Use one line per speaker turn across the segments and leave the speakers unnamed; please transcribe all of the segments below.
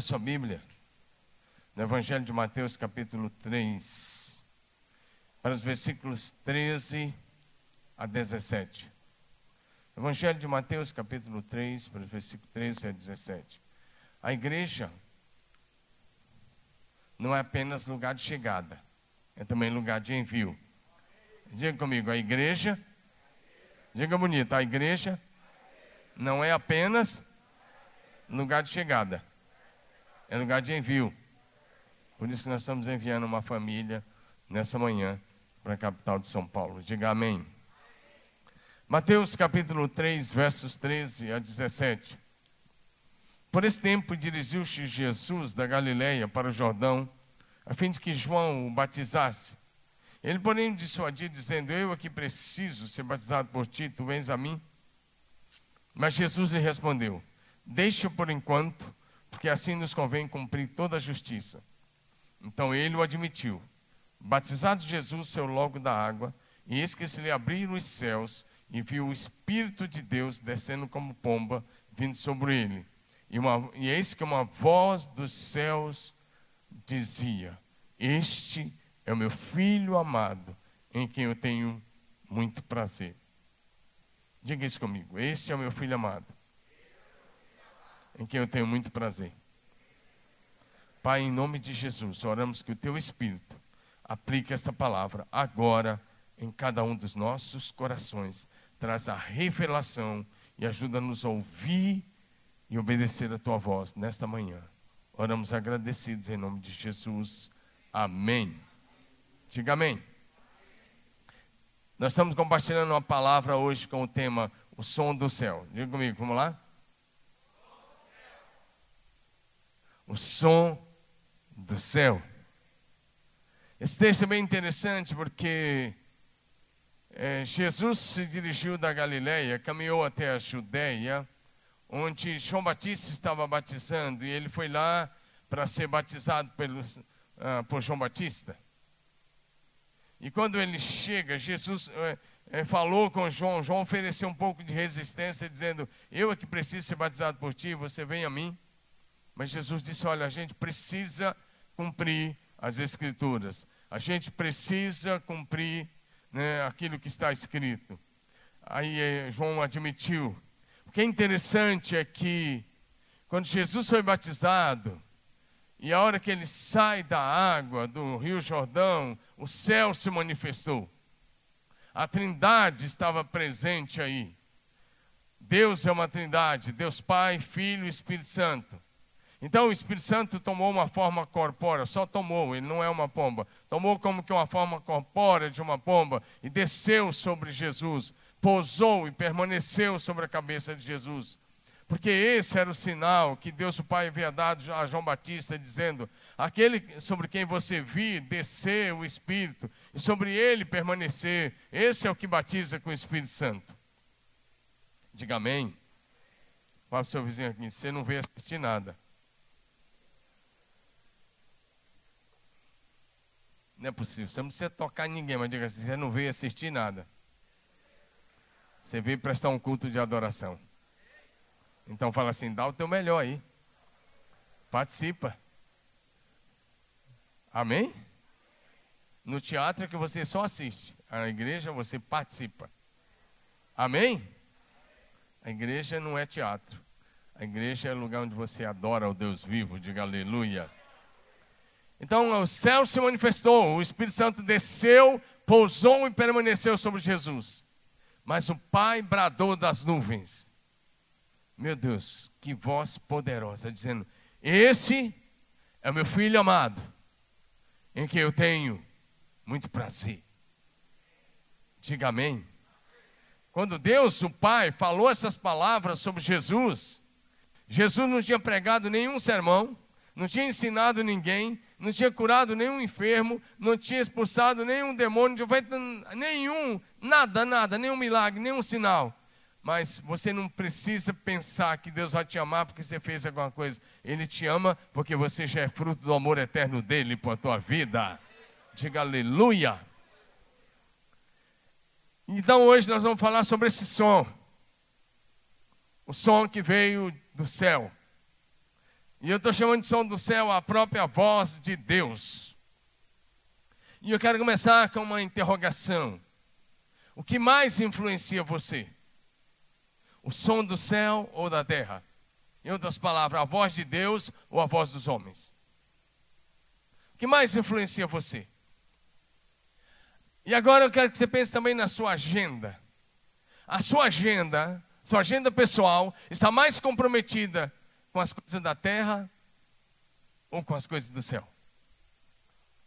Abra sua Bíblia no Evangelho de Mateus, capítulo 3, para os versículos 13 a 17. Evangelho de Mateus, capítulo 3, para os versículos 13 a 17. A igreja não é apenas lugar de chegada, é também lugar de envio. Diga comigo, a igreja, diga bonito, a igreja não é apenas lugar de chegada, é lugar de envio. Por isso nós estamos enviando uma família nessa manhã para a capital de São Paulo. Diga amém. Mateus capítulo 3, versos 13 a 17. Por esse tempo dirigiu-se Jesus da Galiléia para o Jordão, a fim de que João o batizasse. Ele, porém, dissuadiu, dizendo: Eu aqui preciso ser batizado por ti, tu vens a mim? Mas Jesus lhe respondeu: Deixa por enquanto, porque assim nos convém cumprir toda a justiça. Então ele o admitiu. Batizado Jesus saiu logo da água, e eis que se lhe abriram os céus, e viu o Espírito de Deus descendo como pomba, vindo sobre ele. E, uma, e eis que uma voz dos céus dizia: Este é o meu filho amado, em quem eu tenho muito prazer. Diga isso comigo: Este é o meu filho amado, em quem eu tenho muito prazer. Pai, em nome de Jesus, oramos que o teu Espírito aplique esta palavra agora em cada um dos nossos corações, traz a revelação e ajuda-nos a ouvir e obedecer a tua voz nesta manhã. Oramos agradecidos em nome de Jesus. Amém. Diga amém. Nós estamos compartilhando uma palavra hoje com o tema O Som do Céu. Diga comigo, vamos lá? O som do céu. Esse texto é bem interessante porque é, Jesus se dirigiu da Galileia, caminhou até a Judéia, onde João Batista estava batizando, e ele foi lá para ser batizado pelos, uh, por João Batista. E quando ele chega, Jesus é, é, falou com João, João ofereceu um pouco de resistência, dizendo: Eu é que preciso ser batizado por ti, você vem a mim. Mas Jesus disse: Olha, a gente precisa cumprir as Escrituras. A gente precisa cumprir né, aquilo que está escrito. Aí eh, João admitiu. O que é interessante é que, quando Jesus foi batizado, e a hora que ele sai da água do Rio Jordão, o céu se manifestou. A Trindade estava presente aí. Deus é uma Trindade, Deus Pai, Filho e Espírito Santo. Então o Espírito Santo tomou uma forma corpórea, só tomou, ele não é uma pomba. Tomou como que uma forma corpórea de uma pomba e desceu sobre Jesus, pousou e permaneceu sobre a cabeça de Jesus. Porque esse era o sinal que Deus o Pai havia dado a João Batista, dizendo: aquele sobre quem você vir descer o Espírito e sobre ele permanecer, esse é o que batiza com o Espírito Santo. Diga amém. Fala para o seu vizinho aqui: você não veio assistir nada. Não é possível. Você não precisa tocar em ninguém, mas diga assim: você não veio assistir nada. Você veio prestar um culto de adoração. Então fala assim: dá o teu melhor aí. Participa. Amém? No teatro é que você só assiste. A igreja você participa. Amém? A igreja não é teatro. A igreja é lugar onde você adora o Deus vivo. Diga aleluia. Então o céu se manifestou, o Espírito Santo desceu, pousou e permaneceu sobre Jesus. Mas o Pai bradou das nuvens. Meu Deus, que voz poderosa, dizendo: Esse é o meu filho amado, em que eu tenho muito prazer. Diga amém. Quando Deus, o Pai, falou essas palavras sobre Jesus, Jesus não tinha pregado nenhum sermão, não tinha ensinado ninguém, não tinha curado nenhum enfermo, não tinha expulsado nenhum demônio, não feito nenhum, nada, nada, nenhum milagre, nenhum sinal. Mas você não precisa pensar que Deus vai te amar porque você fez alguma coisa. Ele te ama porque você já é fruto do amor eterno dele para a tua vida. Diga aleluia. Então hoje nós vamos falar sobre esse som. O som que veio do céu. E eu estou chamando de som do céu a própria voz de Deus. E eu quero começar com uma interrogação. O que mais influencia você? O som do céu ou da terra? Em outras palavras, a voz de Deus ou a voz dos homens? O que mais influencia você? E agora eu quero que você pense também na sua agenda. A sua agenda, sua agenda pessoal, está mais comprometida com as coisas da terra ou com as coisas do céu?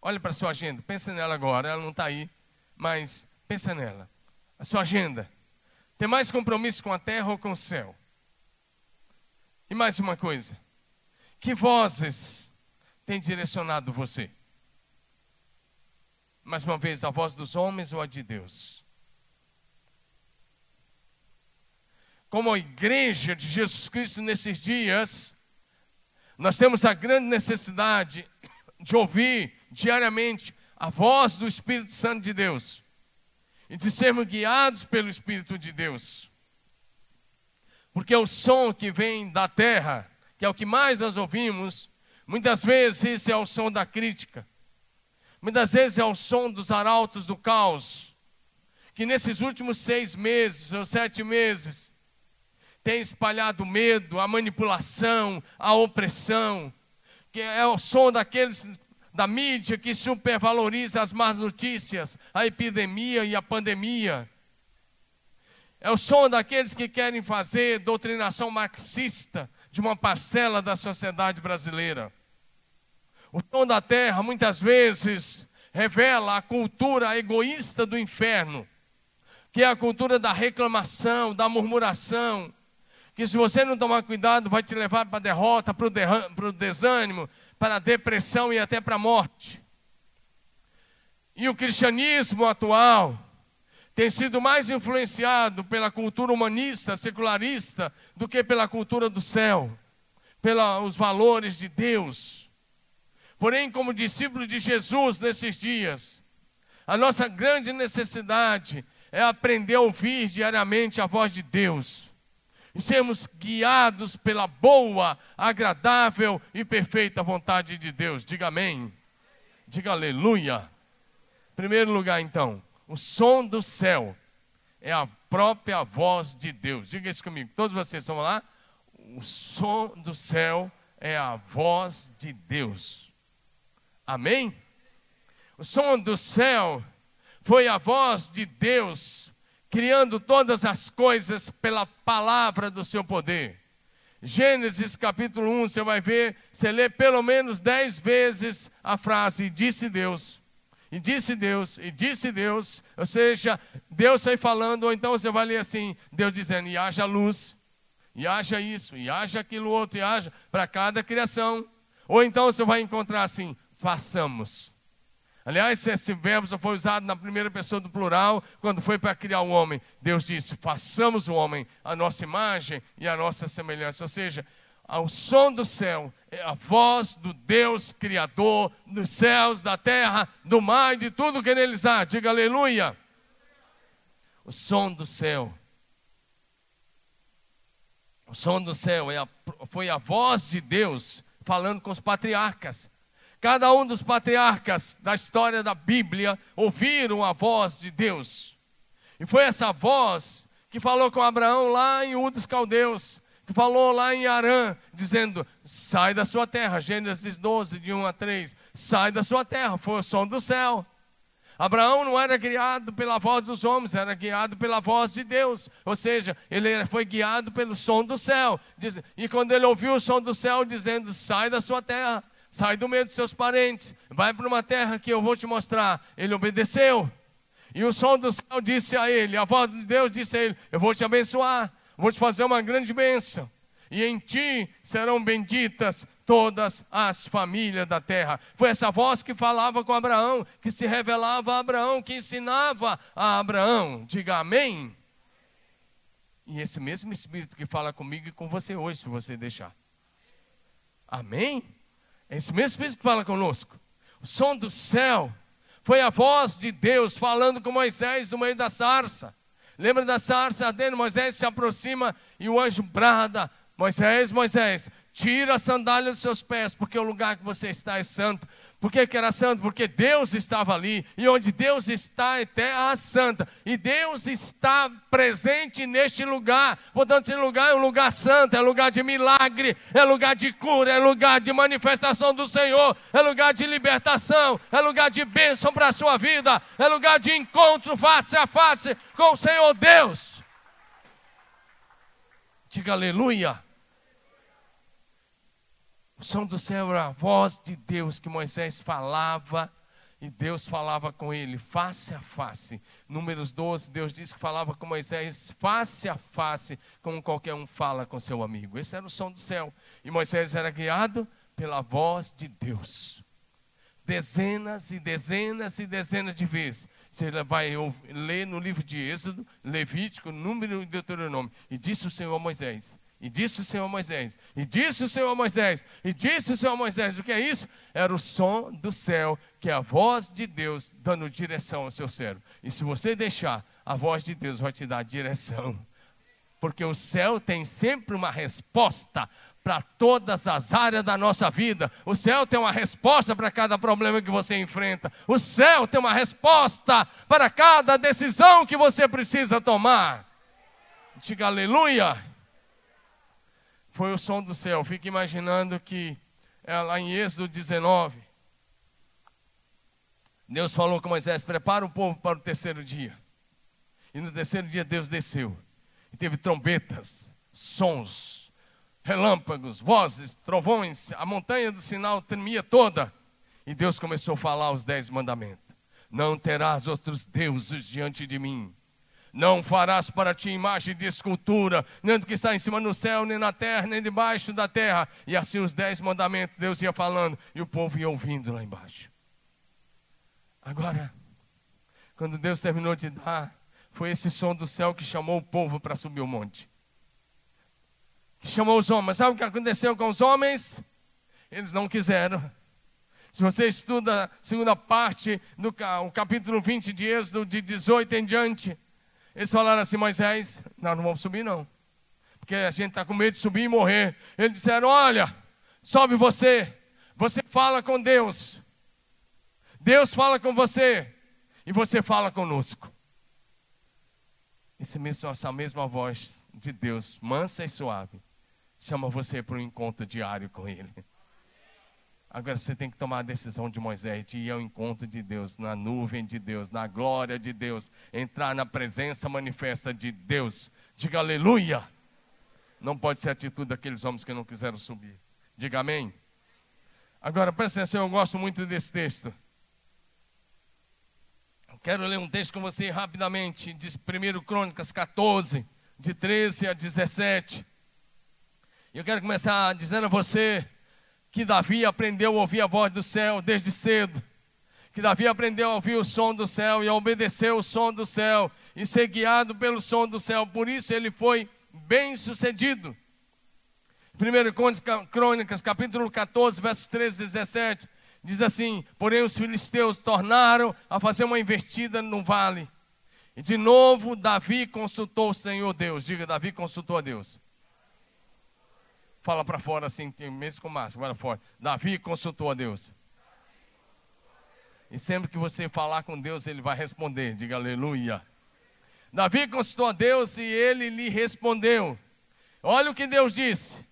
Olha para a sua agenda, pensa nela agora, ela não está aí, mas pensa nela. A sua agenda tem mais compromisso com a terra ou com o céu? E mais uma coisa: que vozes têm direcionado você? Mais uma vez, a voz dos homens ou a de Deus? Como a igreja de Jesus Cristo nesses dias, nós temos a grande necessidade de ouvir diariamente a voz do Espírito Santo de Deus e de sermos guiados pelo Espírito de Deus. Porque o som que vem da terra, que é o que mais nós ouvimos, muitas vezes é o som da crítica, muitas vezes é o som dos arautos do caos, que nesses últimos seis meses ou sete meses tem espalhado medo, a manipulação, a opressão, que é o som daqueles da mídia que supervaloriza as más notícias, a epidemia e a pandemia. É o som daqueles que querem fazer doutrinação marxista de uma parcela da sociedade brasileira. O som da terra muitas vezes revela a cultura egoísta do inferno, que é a cultura da reclamação, da murmuração, que se você não tomar cuidado vai te levar para a derrota, para o desânimo, para a depressão e até para a morte. E o cristianismo atual tem sido mais influenciado pela cultura humanista, secularista, do que pela cultura do céu, pelos valores de Deus. Porém, como discípulos de Jesus nesses dias, a nossa grande necessidade é aprender a ouvir diariamente a voz de Deus sermos guiados pela boa, agradável e perfeita vontade de Deus. Diga amém. Diga aleluia. Primeiro lugar, então, o som do céu é a própria voz de Deus. Diga isso comigo. Todos vocês, vamos lá? O som do céu é a voz de Deus. Amém? O som do céu foi a voz de Deus criando todas as coisas pela palavra do seu poder. Gênesis capítulo 1, você vai ver, você lê pelo menos dez vezes a frase, disse Deus. E disse Deus, e disse Deus, ou seja, Deus sai falando, ou então você vai ler assim, Deus dizendo, e haja luz, e haja isso, e haja aquilo outro, e haja para cada criação. Ou então você vai encontrar assim, façamos. Aliás, esse verbo só foi usado na primeira pessoa do plural, quando foi para criar o homem. Deus disse: façamos o homem a nossa imagem e a nossa semelhança. Ou seja, ao som do céu, é a voz do Deus Criador dos céus, da terra, do mar e de tudo que neles há. Diga aleluia. O som do céu. O som do céu é a, foi a voz de Deus falando com os patriarcas. Cada um dos patriarcas da história da Bíblia ouviram a voz de Deus. E foi essa voz que falou com Abraão lá em Ur dos Caldeus que falou lá em Arã, dizendo: sai da sua terra. Gênesis 12, de 1 a 3. Sai da sua terra, foi o som do céu. Abraão não era guiado pela voz dos homens, era guiado pela voz de Deus. Ou seja, ele foi guiado pelo som do céu. E quando ele ouviu o som do céu dizendo: sai da sua terra, sai do meio dos seus parentes, vai para uma terra que eu vou te mostrar. Ele obedeceu. E o som do céu disse a ele, a voz de Deus disse a ele: Eu vou te abençoar vou te fazer uma grande bênção, e em ti serão benditas todas as famílias da terra. Foi essa voz que falava com Abraão, que se revelava a Abraão, que ensinava a Abraão. Diga amém. E esse mesmo Espírito que fala comigo e com você hoje, se você deixar. Amém? É esse mesmo Espírito que fala conosco. O som do céu foi a voz de Deus falando com Moisés no meio da sarça. Lembra da sarça ardendo? Moisés se aproxima e o anjo brada: Moisés, Moisés, Tira a sandália dos seus pés, porque o lugar que você está é santo. Por que, que, era santo? Porque Deus estava ali, e onde Deus está é terra santa, e Deus está presente neste lugar. Portanto, esse lugar é um lugar santo, é lugar de milagre, é lugar de cura, é lugar de manifestação do Senhor, é lugar de libertação, é lugar de bênção para a sua vida, é lugar de encontro face a face com o Senhor Deus. Diga aleluia. O som do céu era a voz de Deus que Moisés falava e Deus falava com ele face a face. Números 12, Deus disse que falava com Moisés face a face, como qualquer um fala com seu amigo. Esse era o som do céu. E Moisés era guiado pela voz de Deus. Dezenas e dezenas e dezenas de vezes. Você vai ler no livro de Êxodo, Levítico, Número e Deuteronômio. E disse o Senhor a Moisés: e disse o Senhor Moisés, e disse o Senhor Moisés, e disse o Senhor Moisés, o que é isso? Era o som do céu, que é a voz de Deus dando direção ao seu cérebro. E se você deixar, a voz de Deus vai te dar direção. Porque o céu tem sempre uma resposta para todas as áreas da nossa vida. O céu tem uma resposta para cada problema que você enfrenta. O céu tem uma resposta para cada decisão que você precisa tomar. Diga aleluia foi o som do céu. Fique imaginando que é lá em Êxodo 19. Deus falou com Moisés: prepara o povo para o terceiro dia. E no terceiro dia Deus desceu. E teve trombetas, sons, relâmpagos, vozes, trovões. A montanha do sinal tremia toda. E Deus começou a falar os dez mandamentos: Não terás outros deuses diante de mim. Não farás para ti imagem de escultura, nem do que está em cima no céu, nem na terra, nem debaixo da terra. E assim os dez mandamentos Deus ia falando, e o povo ia ouvindo lá embaixo. Agora, quando Deus terminou de dar, foi esse som do céu que chamou o povo para subir o monte. Que chamou os homens. Sabe o que aconteceu com os homens? Eles não quiseram. Se você estuda a segunda parte do capítulo 20 de Êxodo, de 18 em diante, eles falaram assim, Moisés, nós não vamos subir não. Porque a gente está com medo de subir e morrer. Eles disseram, olha, sobe você. Você fala com Deus. Deus fala com você. E você fala conosco. Esse mesmo, essa mesma voz de Deus, mansa e suave, chama você para um encontro diário com Ele. Agora você tem que tomar a decisão de Moisés de ir ao encontro de Deus, na nuvem de Deus, na glória de Deus, entrar na presença manifesta de Deus. Diga aleluia. Não pode ser a atitude daqueles homens que não quiseram subir. Diga amém. Agora presta atenção, eu gosto muito desse texto. Quero ler um texto com você rapidamente, de 1 Crônicas 14, de 13 a 17. Eu quero começar dizendo a você que Davi aprendeu a ouvir a voz do céu desde cedo. Que Davi aprendeu a ouvir o som do céu e a obedecer o som do céu e ser guiado pelo som do céu. Por isso ele foi bem sucedido. 1 Crônicas, capítulo 14, versos 13 e 17, diz assim: Porém, os filisteus tornaram a fazer uma investida no vale. E de novo, Davi consultou o Senhor Deus. Diga, Davi consultou a Deus. Fala para fora assim, mesmo com máscara, para fora. Davi consultou a Deus. E sempre que você falar com Deus, ele vai responder. Diga aleluia. Davi consultou a Deus e ele lhe respondeu. Olha o que Deus disse.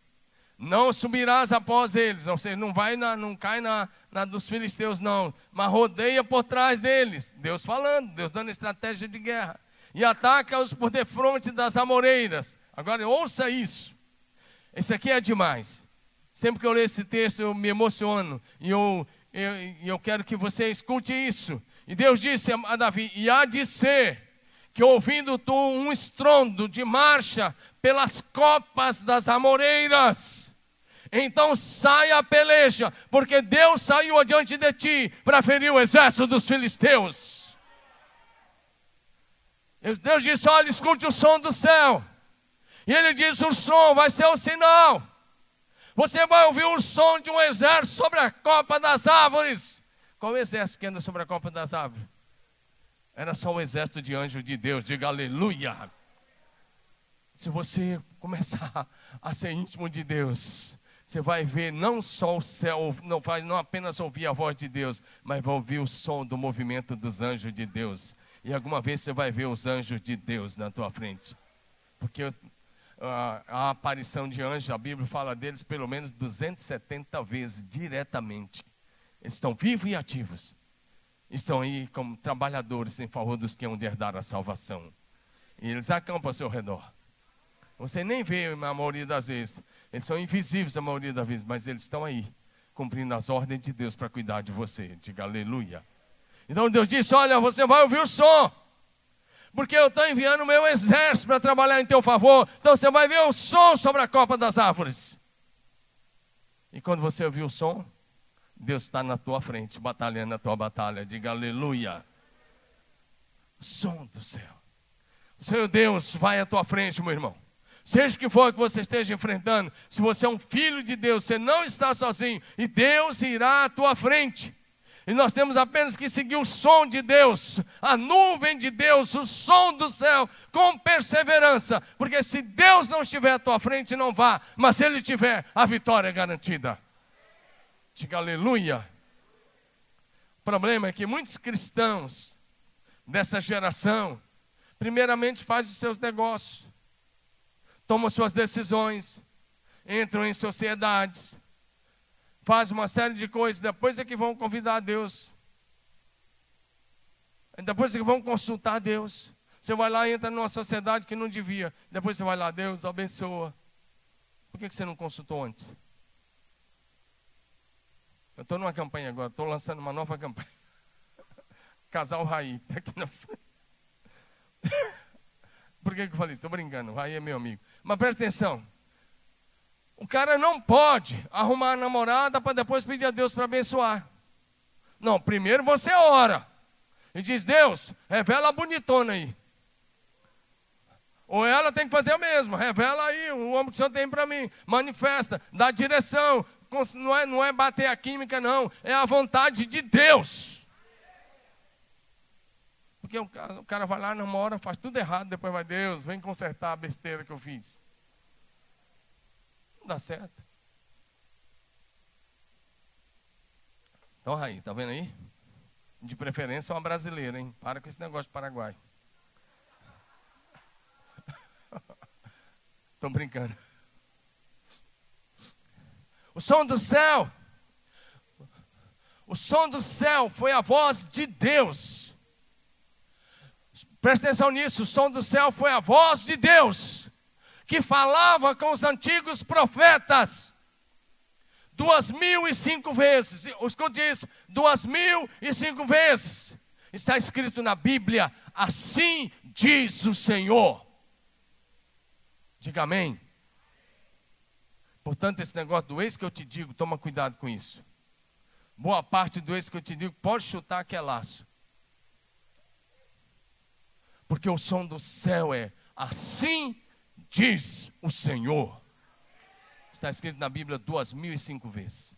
Não subirás após eles. Ou seja, não vai na, não cai na, na dos filisteus, não. Mas rodeia por trás deles. Deus falando, Deus dando estratégia de guerra. E ataca-os por defronte das amoreiras. Agora ouça isso. Isso aqui é demais. Sempre que eu leio esse texto, eu me emociono. E eu, eu, eu quero que você escute isso. E Deus disse a Davi: E há de ser que ouvindo tu um estrondo de marcha pelas copas das amoreiras, então saia a peleja, porque Deus saiu adiante de ti para ferir o exército dos filisteus. Deus disse: Olha, escute o som do céu. E ele diz: o som vai ser o sinal. Você vai ouvir o som de um exército sobre a copa das árvores. Qual exército que anda sobre a copa das árvores? Era só um exército de anjos de Deus. Diga aleluia. Se você começar a ser íntimo de Deus, você vai ver não só o céu, não vai não apenas ouvir a voz de Deus, mas vai ouvir o som do movimento dos anjos de Deus. E alguma vez você vai ver os anjos de Deus na tua frente. Porque a, a aparição de anjos, a Bíblia fala deles pelo menos 270 vezes diretamente. Eles estão vivos e ativos. Estão aí como trabalhadores em favor dos que hão de herdar a salvação. E eles acampam ao seu redor. Você nem vê a maioria das vezes. Eles são invisíveis a maioria das vezes, mas eles estão aí, cumprindo as ordens de Deus para cuidar de você. Diga aleluia. Então Deus disse: Olha, você vai ouvir o som, porque eu estou enviando o meu exército para trabalhar em teu favor. Então você vai ver o som sobre a copa das árvores. E quando você ouvir o som, Deus está na tua frente, batalhando a tua batalha. Diga aleluia. Som do céu. O Senhor Deus vai à tua frente, meu irmão. Seja o que for que você esteja enfrentando, se você é um filho de Deus, você não está sozinho, e Deus irá à tua frente. E nós temos apenas que seguir o som de Deus, a nuvem de Deus, o som do céu, com perseverança, porque se Deus não estiver à tua frente, não vá, mas se Ele estiver, a vitória é garantida. Diga aleluia. O problema é que muitos cristãos dessa geração, primeiramente fazem os seus negócios, tomam suas decisões, entram em sociedades, fazem uma série de coisas, depois é que vão convidar a Deus. Depois é que vão consultar a Deus. Você vai lá e entra numa sociedade que não devia. Depois você vai lá, Deus abençoa. Por que você não consultou antes? Eu estou numa campanha agora, estou lançando uma nova campanha. Casal Raí, está aqui na frente. Por que, que eu falei isso? Estou brincando, o Raí é meu amigo. Mas presta atenção. O cara não pode arrumar a namorada para depois pedir a Deus para abençoar. Não, primeiro você ora. E diz, Deus, revela a bonitona aí. Ou ela tem que fazer o mesmo, revela aí o homem que o Senhor tem para mim, manifesta, dá direção, não é, não é bater a química, não, é a vontade de Deus. Porque o cara, o cara vai lá, namora, faz tudo errado, depois vai, Deus, vem consertar a besteira que eu fiz. Não dá certo. Então, Raí, tá vendo aí? De preferência uma brasileira, hein? Para com esse negócio de Paraguai. Estou brincando. O som do céu. O som do céu foi a voz de Deus. Presta atenção nisso: o som do céu foi a voz de Deus, que falava com os antigos profetas. Duas mil e cinco vezes, escute isso, duas mil e cinco vezes, está escrito na Bíblia, assim diz o Senhor. Diga amém. Portanto, esse negócio do ex que eu te digo, toma cuidado com isso. Boa parte do ex que eu te digo pode chutar que é laço. Porque o som do céu é assim diz o Senhor. Está escrito na Bíblia duas mil e cinco vezes.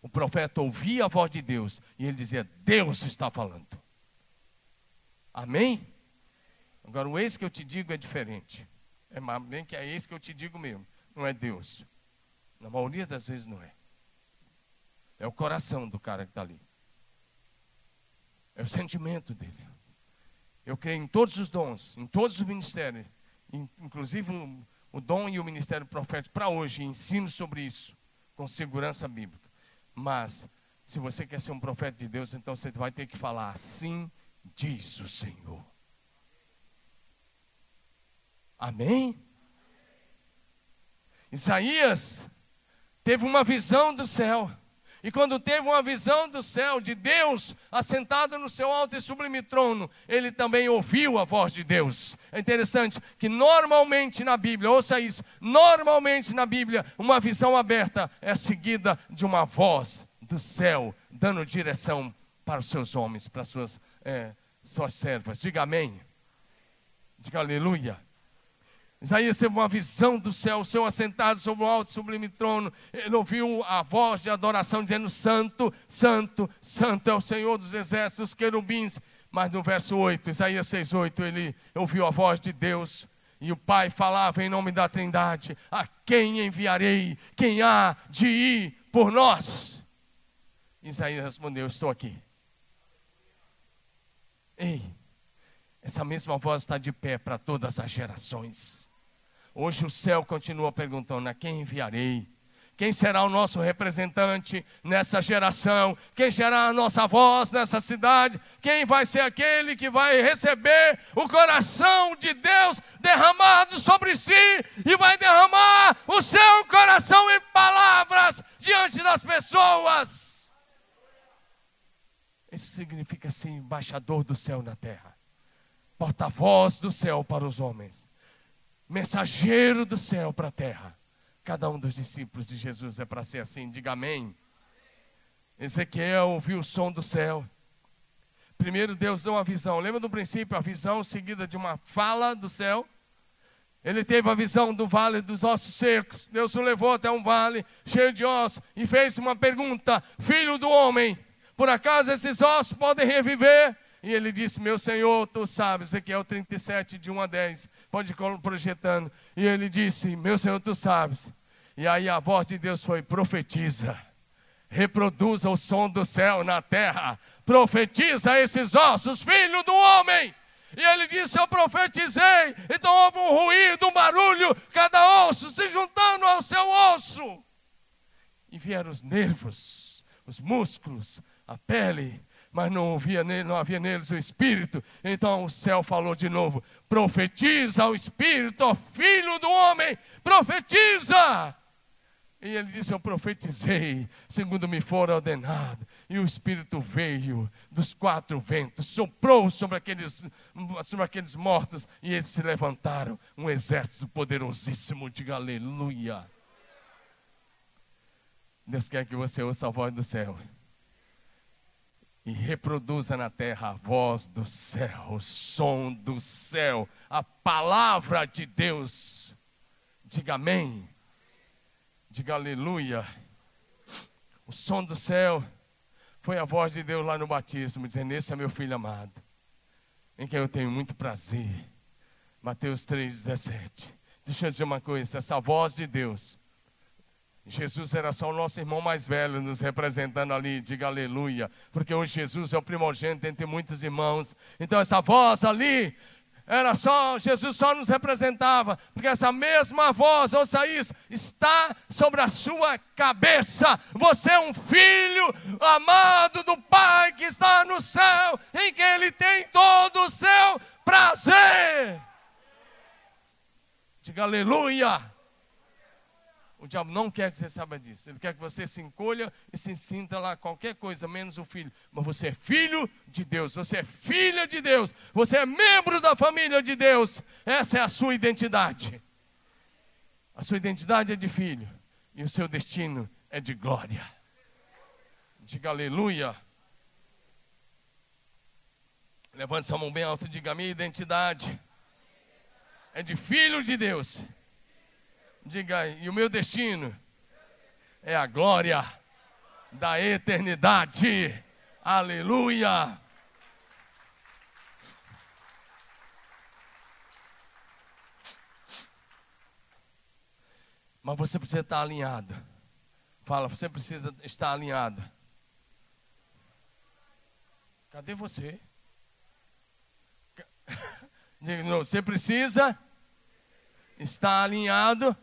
O profeta ouvia a voz de Deus e ele dizia: Deus está falando. Amém? Agora, o ex que eu te digo é diferente. É bem que é esse que eu te digo mesmo. Não é Deus. Na maioria das vezes não é. É o coração do cara que está ali. É o sentimento dele. Eu creio em todos os dons, em todos os ministérios, inclusive o, dom e o ministério profético para hoje, ensino sobre isso, com segurança bíblica. Mas, se você quer ser um profeta de Deus, então você vai ter que falar assim diz o Senhor. Amém? Isaías teve uma visão do céu. E quando teve uma visão do céu, de Deus assentado no seu alto e sublime trono, ele também ouviu a voz de Deus. É interessante que normalmente na Bíblia, ouça isso, normalmente na Bíblia, uma visão aberta é seguida de uma voz do céu, dando direção para os seus homens, para as suas, é, suas servas. Diga amém. Diga aleluia. Isaías teve uma visão do céu, o Senhor assentado sobre o alto sublime trono. Ele ouviu a voz de adoração dizendo: Santo, Santo, Santo é o Senhor dos exércitos, querubins. Mas no verso 8, Isaías 6,8, ele ouviu a voz de Deus E o Pai falava em nome da Trindade: A quem enviarei? Quem há de ir por nós? Isaías respondeu: Estou aqui. Ei, essa mesma voz está de pé para todas as gerações. Hoje o céu continua perguntando: A quem enviarei? Quem será o nosso representante nessa geração? Quem será a nossa voz nessa cidade? Quem vai ser aquele que vai receber o coração de Deus derramado sobre si e vai derramar o seu coração em palavras diante das pessoas? Isso significa ser embaixador do céu na terra, porta-voz do céu para os homens, mensageiro do céu para a terra. Cada um dos discípulos de Jesus é para ser assim, diga amém. Ezequiel ouviu o som do céu. Primeiro Deus deu uma visão. Lembra do princípio? A visão seguida de uma fala do céu. Ele teve a visão do vale dos ossos secos. Deus o levou até um vale cheio de ossos e fez uma pergunta: Filho do homem, por acaso esses ossos podem reviver? E ele disse: Meu Senhor, tu sabes. Ezequiel 37, de 1 a 10. Pode ir projetando. E ele disse: Meu Senhor, tu sabes. E aí a voz de Deus foi: profetiza, reproduza o som do céu na terra, profetiza esses ossos, filho do homem. E ele disse: Eu profetizei. Então houve um ruído, um barulho, cada osso se juntando ao seu osso. E vieram os nervos, os músculos, a pele, mas não havia, não havia neles o Espírito. Então o céu falou de novo: profetiza o Espírito, ó filho do homem, profetiza. E ele disse: Eu profetizei, segundo me for ordenado. E o Espírito veio dos quatro ventos, soprou sobre aqueles, sobre aqueles mortos, e eles se levantaram. Um exército poderosíssimo, diga aleluia. Deus quer que você ouça a voz do céu e reproduza na terra a voz do céu, o som do céu, a palavra de Deus. Diga amém. Diga aleluia. O som do céu foi a voz de Deus lá no batismo, dizendo: Esse é meu filho amado, em quem eu tenho muito prazer. Mateus 3,17. Deixa eu dizer uma coisa: essa voz de Deus. Jesus era só o nosso irmão mais velho nos representando ali, diga aleluia, porque hoje Jesus é o primogênito entre muitos irmãos. Então, essa voz ali era só, Jesus só nos representava, porque essa mesma voz, ouça isso, está sobre a sua cabeça. Você é um filho amado do Pai que está no céu, em que Ele tem todo o seu prazer. Diga aleluia. O diabo não quer que você saiba disso. Ele quer que você se encolha e se sinta lá qualquer coisa, menos o filho. Mas você é filho de Deus, você é filha de Deus, você é membro da família de Deus. Essa é a sua identidade. A sua identidade é de filho e o seu destino é de glória. Diga aleluia. Levante sua mão bem alta e diga: minha identidade é de filho de Deus Diga, e o meu destino é a glória da eternidade. Aleluia. Mas você precisa estar alinhado. Fala, você precisa estar alinhado. Cadê você? Diga, você precisa estar alinhado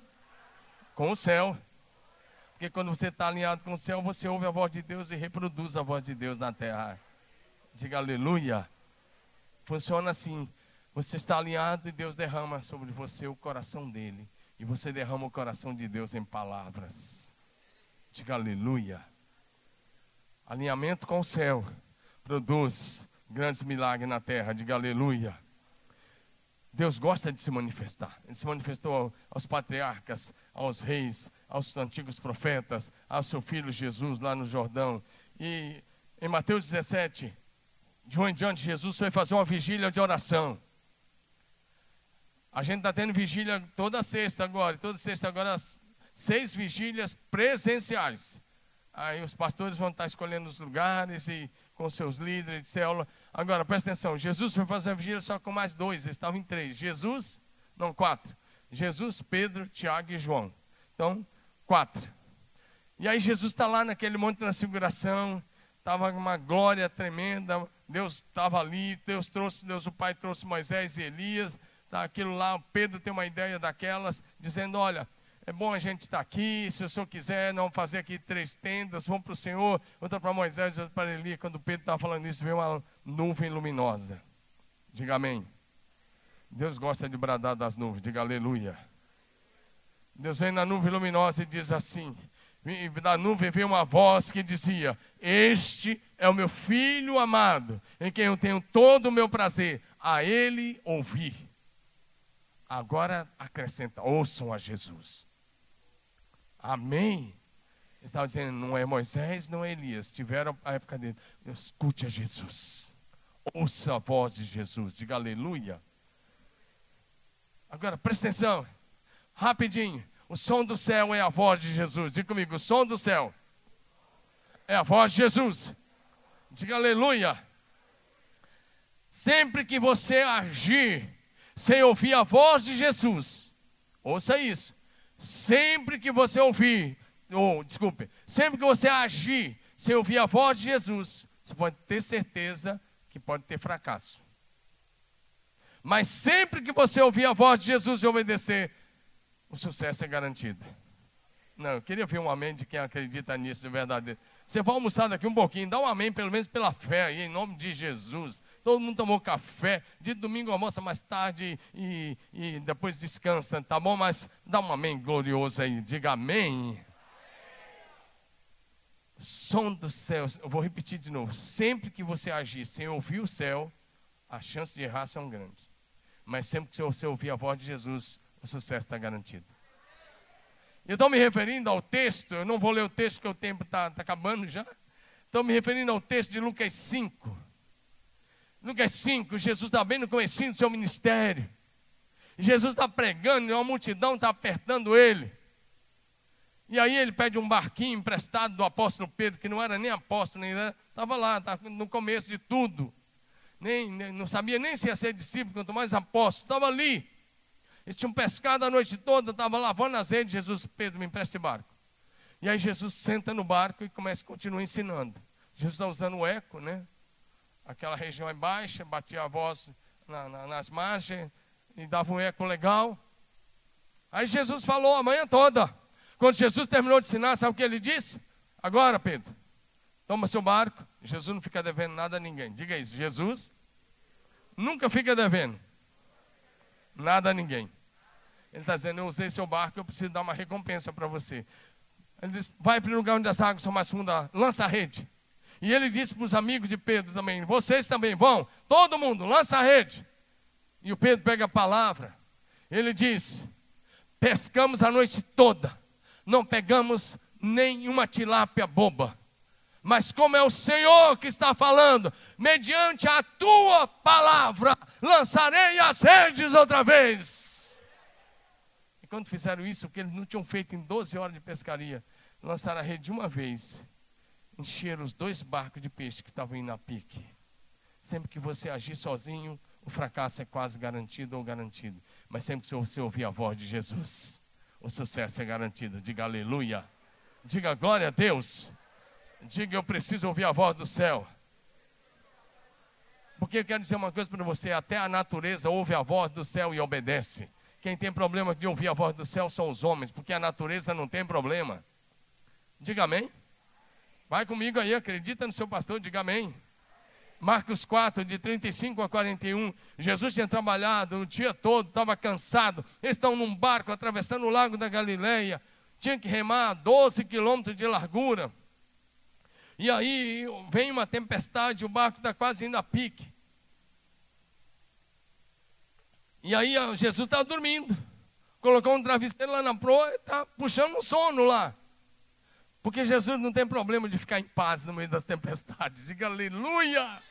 com o céu. Porque quando você está alinhado com o céu, você ouve a voz de Deus e reproduz a voz de Deus na terra. Diga aleluia. Funciona assim. Você está alinhado e Deus derrama sobre você o coração dele. E você derrama o coração de Deus em palavras. Diga aleluia. Alinhamento com o céu produz grandes milagres na terra. Diga aleluia. Deus gosta de se manifestar. Ele se manifestou aos patriarcas, aos reis, aos antigos profetas, ao seu filho Jesus lá no Jordão. E em Mateus 17, de um em diante, Jesus foi fazer uma vigília de oração. A gente está tendo vigília toda sexta agora, toda sexta agora, seis vigílias presenciais. Aí os pastores vão estar escolhendo os lugares e com seus líderes de célula. Agora, presta atenção, Jesus foi fazer a vigília só com mais dois, eles estavam em três. Jesus, Não, quatro. Jesus, Pedro, Tiago e João. Então, quatro. E aí Jesus está lá naquele monte de transfiguração, estava uma glória tremenda, Deus estava ali, Deus trouxe, Deus o Pai trouxe Moisés e Elias, tá aquilo lá, Pedro tem uma ideia daquelas, dizendo, olha, é bom a gente estar aqui, se o senhor quiser, não fazer aqui três tendas, vamos para o Senhor, outra para Moisés, outra para Elias, quando Pedro estava falando isso, veio uma nuvem luminosa, diga amém, Deus gosta de bradar das nuvens, diga aleluia, Deus vem na nuvem luminosa e diz assim, da nuvem veio uma voz que dizia: Este é o meu filho amado, em quem eu tenho todo o meu prazer, a ele ouvir. Agora acrescenta: ouçam a Jesus. Amém. Estava dizendo, não é Moisés, não é Elias. Tiveram a época dele. Escute a Jesus. Ouça a voz de Jesus. Diga aleluia. Agora, presta atenção. Rapidinho. O som do céu é a voz de Jesus. Diga comigo, o som do céu é a voz de Jesus. Diga aleluia. Sempre que você agir sem ouvir a voz de Jesus, ouça isso. Sempre que você ouvir, ou desculpe, sempre que você agir sem ouvir a voz de Jesus, você pode ter certeza que pode ter fracasso. Mas sempre que você ouvir a voz de Jesus e obedecer, o sucesso é garantido. Não, eu queria ver um amém de quem acredita nisso de verdade. Você vai almoçar daqui um pouquinho, dá um amém, pelo menos pela fé, aí, em nome de Jesus. Todo mundo tomou café, de domingo almoça mais tarde e, e depois descansa, tá bom? Mas dá um amém glorioso aí, diga amém. Som do céu, eu vou repetir de novo. Sempre que você agir sem ouvir o céu, as chances de errar são grandes. Mas sempre que você ouvir a voz de Jesus, o sucesso está garantido. Eu estou me referindo ao texto, eu não vou ler o texto porque o tempo está tá acabando já. Estou me referindo ao texto de Lucas 5. Lucas 5, Jesus está bem no começo do seu ministério. Jesus está pregando e uma multidão está apertando ele. E aí ele pede um barquinho emprestado do apóstolo Pedro, que não era nem apóstolo, nem estava lá, estava no começo de tudo. Nem, nem, não sabia nem se ia ser discípulo, quanto mais apóstolo, estava ali. Eles tinham pescado a noite toda, estavam lavando as redes. Jesus, Pedro, me empresta esse barco. E aí Jesus senta no barco e começa, continua ensinando. Jesus está usando o eco, né? Aquela região é baixa, batia a voz na, na, nas margens e dava um eco legal. Aí Jesus falou a manhã toda. Quando Jesus terminou de ensinar, sabe o que ele disse? Agora, Pedro, toma seu barco. Jesus não fica devendo nada a ninguém. Diga isso. Jesus nunca fica devendo nada a ninguém. Ele está dizendo: Eu usei seu barco, eu preciso dar uma recompensa para você. Ele diz: Vai para o lugar onde as águas são mais fundas, lança a rede. E ele disse para os amigos de Pedro também: Vocês também vão, todo mundo, lança a rede. E o Pedro pega a palavra. Ele diz: Pescamos a noite toda, não pegamos nenhuma tilápia boba. Mas como é o Senhor que está falando, mediante a tua palavra, lançarei as redes outra vez quando fizeram isso, que eles não tinham feito em 12 horas de pescaria, lançaram a rede de uma vez, encheram os dois barcos de peixe que estavam indo a pique. Sempre que você agir sozinho, o fracasso é quase garantido ou garantido. Mas sempre que você ouvir a voz de Jesus, o sucesso é garantido. Diga aleluia. Diga glória a Deus. Diga eu preciso ouvir a voz do céu. Porque eu quero dizer uma coisa para você: até a natureza ouve a voz do céu e obedece. Quem tem problema de ouvir a voz do céu são os homens, porque a natureza não tem problema. Diga amém. Vai comigo aí, acredita no seu pastor, diga amém. Marcos 4, de 35 a 41. Jesus tinha trabalhado o dia todo, estava cansado. Eles estão num barco atravessando o lago da Galileia. Tinha que remar 12 quilômetros de largura. E aí vem uma tempestade, o barco está quase indo a pique. E aí Jesus estava dormindo. Colocou um travesseiro lá na proa e está puxando um sono lá. Porque Jesus não tem problema de ficar em paz no meio das tempestades. Diga aleluia.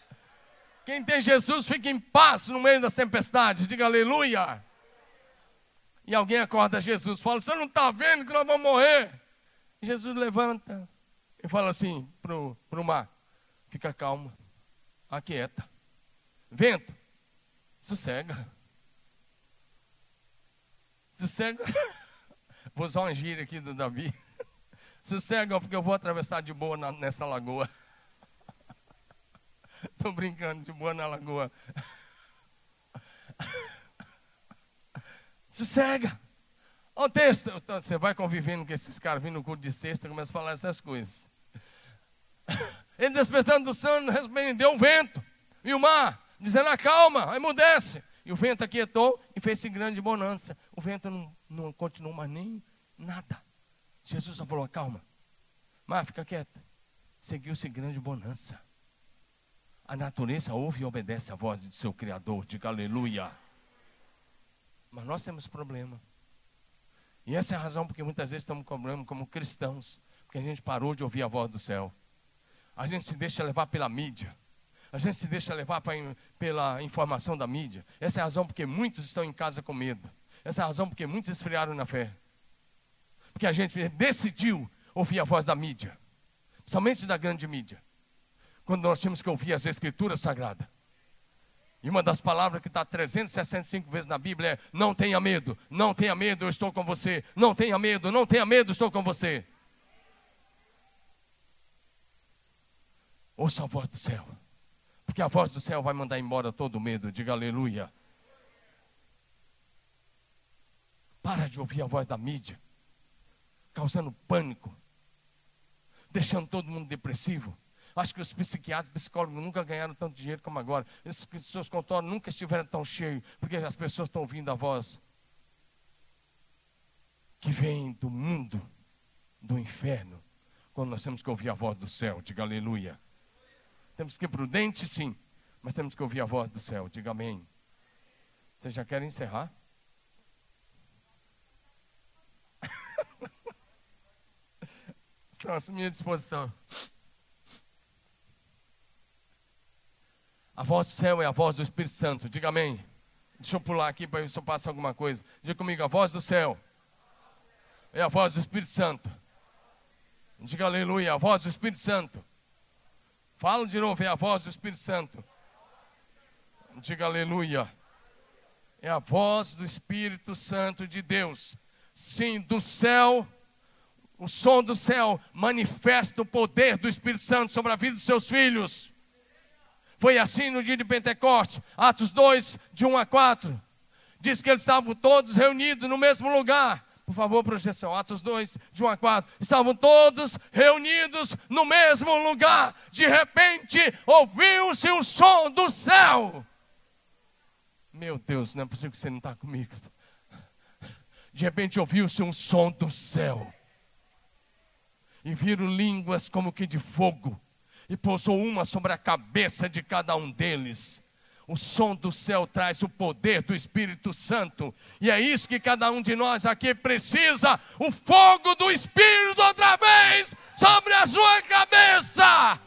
Quem tem Jesus fica em paz no meio das tempestades. Diga aleluia. E alguém acorda Jesus, fala: Você não está vendo que nós vamos morrer? Jesus levanta e fala assim para o mar: Fica calmo, aquieta. Vento, sossega. Sossega. Vou usar uma gíria aqui do Davi. Sossega, porque eu vou atravessar de boa na, nessa lagoa. Estou brincando, de boa na lagoa. Sossega. Olha o texto. Você vai convivendo com esses caras, vindo no culto de sexta, começa a falar essas coisas. Ele despertando do sono, repreendeu o vento e o mar, dizendo: Acalma, emudece. E o vento aquietou e fez-se grande bonança. O vento não, não continuou mais nem nada. Jesus só falou: Calma, mas fica quieto. Seguiu-se grande bonança. A natureza ouve e obedece a voz do seu Criador. Diga aleluia. Mas nós temos problema. E essa é a razão porque muitas vezes estamos com problema como cristãos. Porque a gente parou de ouvir a voz do céu. A gente se deixa levar pela mídia. A gente se deixa levar pra, pela informação da mídia. Essa é a razão porque muitos estão em casa com medo. Essa é a razão porque muitos esfriaram na fé. Porque a gente decidiu ouvir a voz da mídia. Principalmente da grande mídia. Quando nós temos que ouvir as escrituras sagradas. E uma das palavras que está 365 vezes na Bíblia é: não tenha medo, não tenha medo, eu estou com você. Não tenha medo, não tenha medo, estou com você. Ouça a voz do céu. Porque a voz do céu vai mandar embora todo o medo. Diga aleluia. Para de ouvir a voz da mídia, causando pânico, deixando todo mundo depressivo. Acho que os psiquiatras, psicólogos nunca ganharam tanto dinheiro como agora. Esses seus consultórios nunca estiveram tão cheios, porque as pessoas estão ouvindo a voz que vem do mundo, do inferno, quando nós temos que ouvir a voz do céu. Diga aleluia. Temos que ser prudentes, sim, mas temos que ouvir a voz do céu. Diga amém. Vocês já querem encerrar? Estão à minha disposição. A voz do céu é a voz do Espírito Santo. Diga amém. Deixa eu pular aqui para ver se eu passo alguma coisa. Diga comigo, a voz do céu é a voz do Espírito Santo. Diga aleluia, a voz do Espírito Santo. Fala de novo, é a voz do Espírito Santo. Diga aleluia. É a voz do Espírito Santo de Deus. Sim, do céu. O som do céu manifesta o poder do Espírito Santo sobre a vida dos seus filhos. Foi assim no dia de Pentecoste, Atos 2, de 1 a 4. Diz que eles estavam todos reunidos no mesmo lugar. Por favor, projeção, Atos 2, de 1 a 4. Estavam todos reunidos no mesmo lugar. De repente, ouviu-se o som do céu. Meu Deus, não é possível que você não está comigo. De repente, ouviu-se um som do céu. E viram línguas como que de fogo. E pousou uma sobre a cabeça de cada um deles o som do céu traz o poder do Espírito Santo. E é isso que cada um de nós aqui precisa: o fogo do Espírito outra vez sobre a sua cabeça,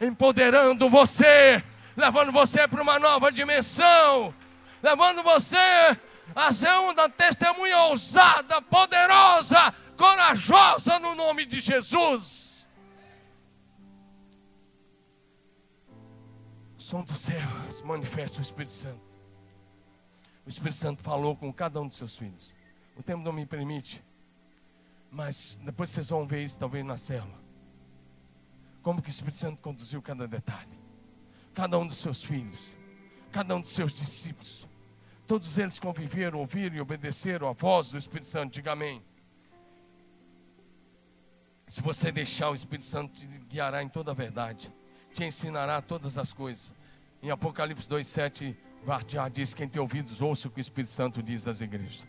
empoderando você, levando você para uma nova dimensão, levando você a ser uma testemunha ousada, poderosa, corajosa no nome de Jesus. Som dos céus manifesta o Espírito Santo. O Espírito Santo falou com cada um dos seus filhos. O tempo não me permite, mas depois vocês vão ver isso talvez na célula. Como que o Espírito Santo conduziu cada detalhe. Cada um dos seus filhos, cada um dos seus discípulos. Todos eles conviveram, ouviram e obedeceram a voz do Espírito Santo. Diga amém. Se você deixar o Espírito Santo te guiará em toda a verdade te ensinará todas as coisas. Em Apocalipse 2,7 já diz: Quem tem ouvidos, ouça o que o Espírito Santo diz das igrejas.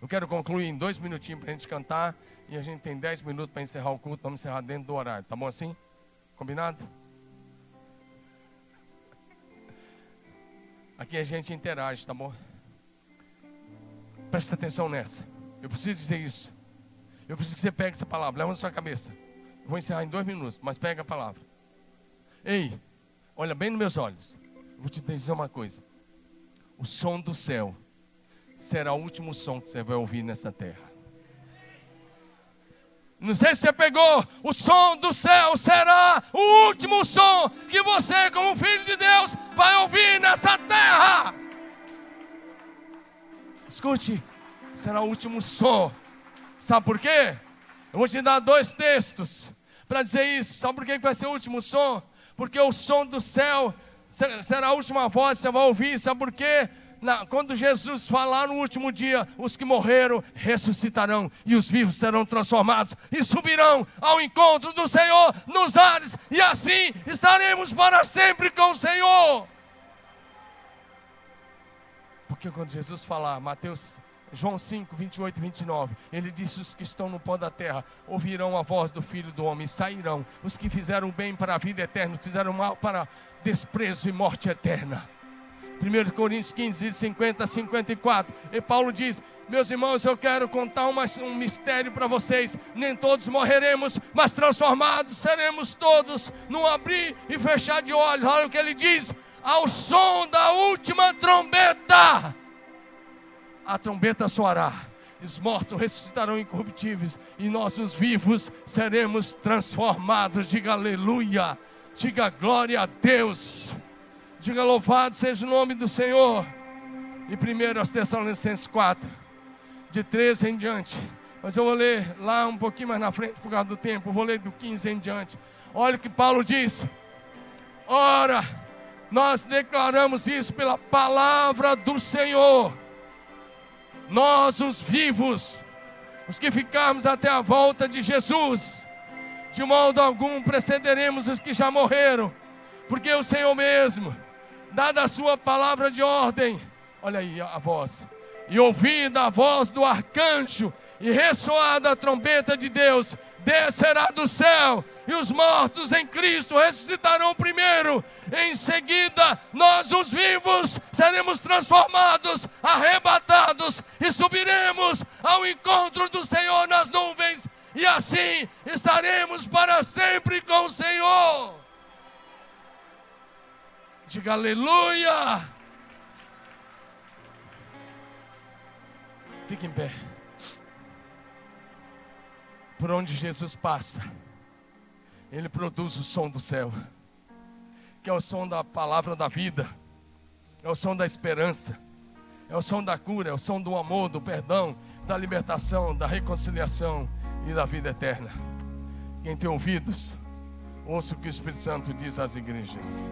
Eu quero concluir em dois minutinhos para a gente cantar. E a gente tem dez minutos para encerrar o culto. Vamos encerrar dentro do horário. Tá bom assim? Combinado? Aqui a gente interage, tá bom? Presta atenção nessa. Eu preciso dizer isso. Eu preciso que você pegue essa palavra. Leva na sua cabeça. Eu vou encerrar em dois minutos, mas pega a palavra. Ei, olha bem nos meus olhos. Vou te dizer uma coisa. O som do céu será o último som que você vai ouvir nessa terra. Não sei se você pegou. O som do céu será o último som que você, como filho de Deus, vai ouvir nessa terra. Escute, será o último som. Sabe por quê? Eu vou te dar dois textos para dizer isso. Sabe por que vai ser o último som? Porque o som do céu será a última voz que você vai ouvir. Sabe por quê? Na, quando Jesus falar no último dia, os que morreram ressuscitarão e os vivos serão transformados e subirão ao encontro do Senhor nos ares, e assim estaremos para sempre com o Senhor. Porque quando Jesus falar, Mateus João 5, 28 e 29, ele disse: Os que estão no pó da terra ouvirão a voz do Filho do Homem e sairão. Os que fizeram bem para a vida eterna, fizeram mal para desprezo e morte eterna. 1 Coríntios 15, 50 a 54. E Paulo diz: Meus irmãos, eu quero contar uma, um mistério para vocês. Nem todos morreremos, mas transformados seremos todos num abrir e fechar de olhos. Olha o que ele diz: Ao som da última trombeta a trombeta soará, os mortos ressuscitarão incorruptíveis, e nós, os vivos, seremos transformados. Diga aleluia, diga glória a Deus, diga louvado seja o nome do Senhor. E primeiro aos Tessalonicenses 4, de 13 em diante. Mas eu vou ler lá um pouquinho mais na frente por causa do tempo, vou ler do 15 em diante. Olha o que Paulo diz. Ora, nós declaramos isso pela palavra do Senhor nós, os vivos, os que ficarmos até a volta de Jesus, de modo algum precederemos os que já morreram, porque o Senhor mesmo, dada a sua palavra de ordem, olha aí a voz, e ouvida a voz do arcanjo, e ressoada a trombeta de Deus, descerá do céu, e os mortos em Cristo ressuscitarão primeiro. Em seguida, nós, os vivos, seremos transformados, arrebatados e subiremos ao encontro do Senhor nas nuvens, e assim estaremos para sempre com o Senhor. Diga aleluia. Fique em pé por onde Jesus passa, ele produz o som do céu, que é o som da palavra da vida, é o som da esperança, é o som da cura, é o som do amor, do perdão, da libertação, da reconciliação e da vida eterna. Quem tem ouvidos, ouça o que o Espírito Santo diz às igrejas.